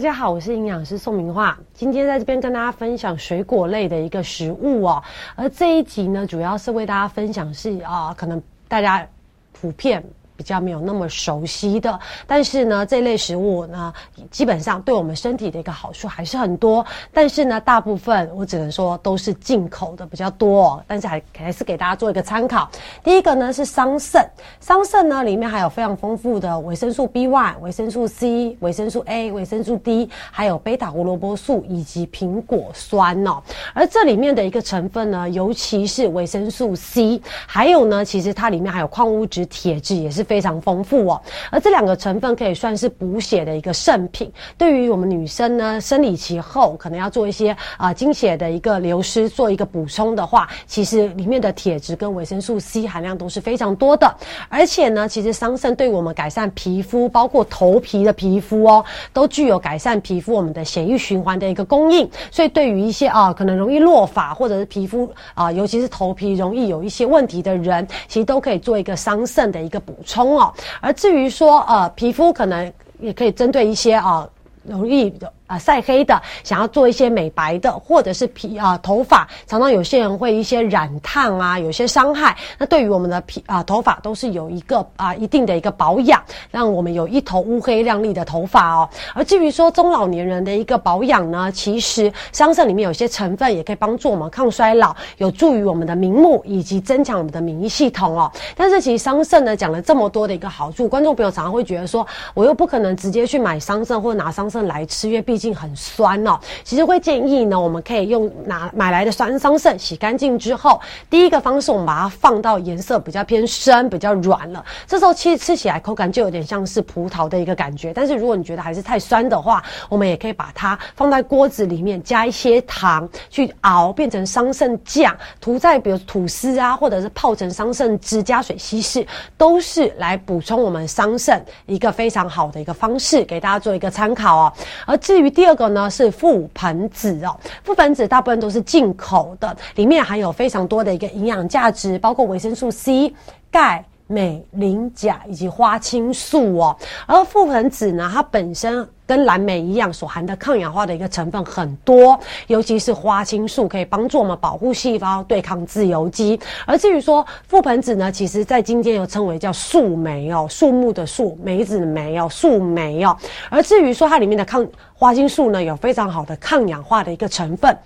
大家好，我是营养师宋明化，今天在这边跟大家分享水果类的一个食物哦。而这一集呢，主要是为大家分享是啊，可能大家普遍。比较没有那么熟悉的，但是呢，这类食物呢，基本上对我们身体的一个好处还是很多。但是呢，大部分我只能说都是进口的比较多，但是还还是给大家做一个参考。第一个呢是桑葚，桑葚呢里面还有非常丰富的维生素 B one、维生素 C、维生素 A、维生素 D，还有贝塔胡萝卜素以及苹果酸哦。而这里面的一个成分呢，尤其是维生素 C，还有呢，其实它里面还有矿物质铁质，也是。非常丰富哦，而这两个成分可以算是补血的一个圣品。对于我们女生呢，生理期后可能要做一些啊经血的一个流失，做一个补充的话，其实里面的铁质跟维生素 C 含量都是非常多的。而且呢，其实桑葚对我们改善皮肤，包括头皮的皮肤哦，都具有改善皮肤我们的血液循环的一个供应。所以对于一些啊可能容易落发或者是皮肤啊，尤其是头皮容易有一些问题的人，其实都可以做一个桑葚的一个补充。哦，而至于说呃，皮肤可能也可以针对一些啊容易啊，晒黑的，想要做一些美白的，或者是皮啊头发，常常有些人会一些染烫啊，有些伤害。那对于我们的皮啊头发，都是有一个啊一定的一个保养，让我们有一头乌黑亮丽的头发哦。而至于说中老年人的一个保养呢，其实桑葚里面有些成分也可以帮助我们抗衰老，有助于我们的明目以及增强我们的免疫系统哦。但是其实桑葚呢讲了这么多的一个好处，观众朋友常常会觉得说，我又不可能直接去买桑葚或者拿桑葚来吃，因为毕竟很酸哦，其实会建议呢，我们可以用拿买来的酸桑葚洗干净之后，第一个方式我们把它放到颜色比较偏深、比较软了，这时候其实吃起来口感就有点像是葡萄的一个感觉。但是如果你觉得还是太酸的话，我们也可以把它放在锅子里面，加一些糖去熬，变成桑葚酱，涂在比如吐司啊，或者是泡成桑葚汁，加水稀释，都是来补充我们桑葚一个非常好的一个方式，给大家做一个参考哦。而至于第二个。呢是覆盆子哦，覆盆子大部分都是进口的，里面含有非常多的一个营养价值，包括维生素 C、钙、镁、磷、钾以及花青素哦。而覆盆子呢，它本身。跟蓝莓一样，所含的抗氧化的一个成分很多，尤其是花青素可以帮助我们保护细胞对抗自由基。而至于说覆盆子呢，其实在今天又称为叫树莓哦，树木的树，梅子的梅哦，树莓哦。而至于说它里面的抗花青素呢，有非常好的抗氧化的一个成分，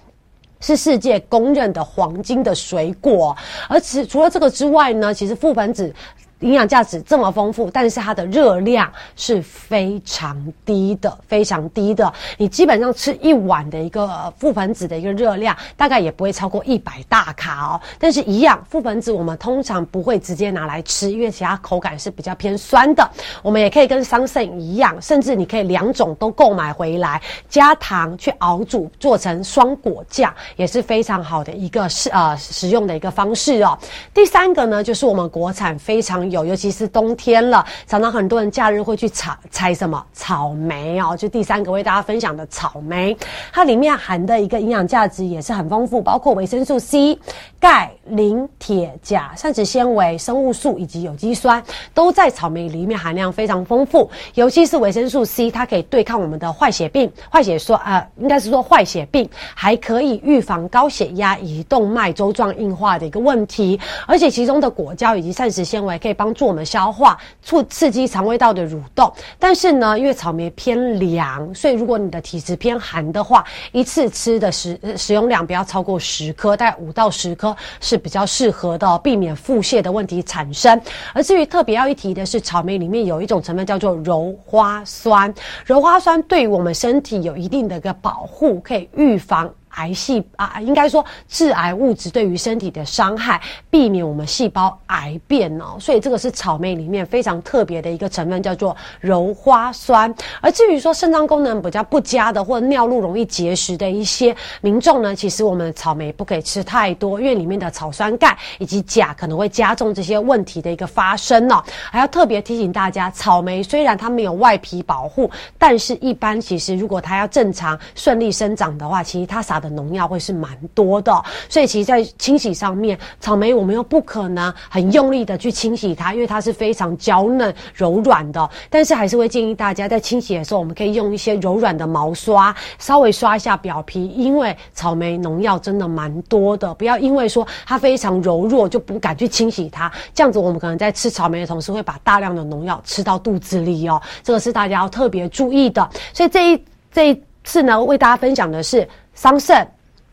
是世界公认的黄金的水果。而此除了这个之外呢，其实覆盆子。营养价值这么丰富，但是它的热量是非常低的，非常低的。你基本上吃一碗的一个覆盆子的一个热量，大概也不会超过一百大卡哦。但是，一样覆盆子我们通常不会直接拿来吃，因为其他口感是比较偏酸的。我们也可以跟桑葚一样，甚至你可以两种都购买回来，加糖去熬煮，做成双果酱，也是非常好的一个是呃使用的一个方式哦。第三个呢，就是我们国产非常。有，尤其是冬天了，常常很多人假日会去采采什么？草莓哦，就第三个为大家分享的草莓，它里面含的一个营养价值也是很丰富，包括维生素 C、钙、磷、铁、钾、膳食纤维、生物素以及有机酸，都在草莓里面含量非常丰富。尤其是维生素 C，它可以对抗我们的坏血病、坏血说啊，应该是说坏血病，还可以预防高血压以及动脉粥状硬化的一个问题。而且其中的果胶以及膳食纤维可以帮。助我们消化，促刺激肠胃道的蠕动。但是呢，因为草莓偏凉，所以如果你的体质偏寒的话，一次吃的食使用量不要超过十颗，大概五到十颗是比较适合的，避免腹泻的问题产生。而至于特别要一提的是，草莓里面有一种成分叫做鞣花酸，鞣花酸对于我们身体有一定的一个保护，可以预防。癌细啊，应该说致癌物质对于身体的伤害，避免我们细胞癌变哦。所以这个是草莓里面非常特别的一个成分，叫做鞣花酸。而至于说肾脏功能比较不佳的，或者尿路容易结石的一些民众呢，其实我们草莓不可以吃太多，因为里面的草酸钙以及钾可能会加重这些问题的一个发生哦。还要特别提醒大家，草莓虽然它没有外皮保护，但是一般其实如果它要正常顺利生长的话，其实它撒。的农药会是蛮多的。所以其实，在清洗上面，草莓我们又不可能很用力的去清洗它，因为它是非常娇嫩柔软的。但是还是会建议大家在清洗的时候，我们可以用一些柔软的毛刷，稍微刷一下表皮，因为草莓农药真的蛮多的。不要因为说它非常柔弱就不敢去清洗它，这样子我们可能在吃草莓的同时会把大量的农药吃到肚子里哦。这个是大家要特别注意的。所以这一这一次呢，为大家分享的是桑葚。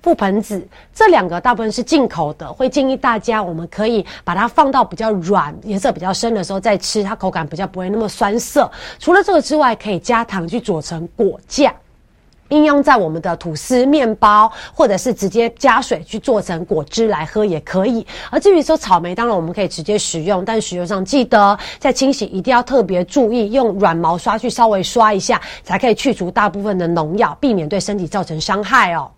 覆盆子这两个大部分是进口的，会建议大家我们可以把它放到比较软、颜色比较深的时候再吃，它口感比较不会那么酸涩。除了这个之外，可以加糖去做成果酱，应用在我们的吐司、面包，或者是直接加水去做成果汁来喝也可以。而至于说草莓，当然我们可以直接食用，但食用上记得在清洗一定要特别注意，用软毛刷去稍微刷一下，才可以去除大部分的农药，避免对身体造成伤害哦。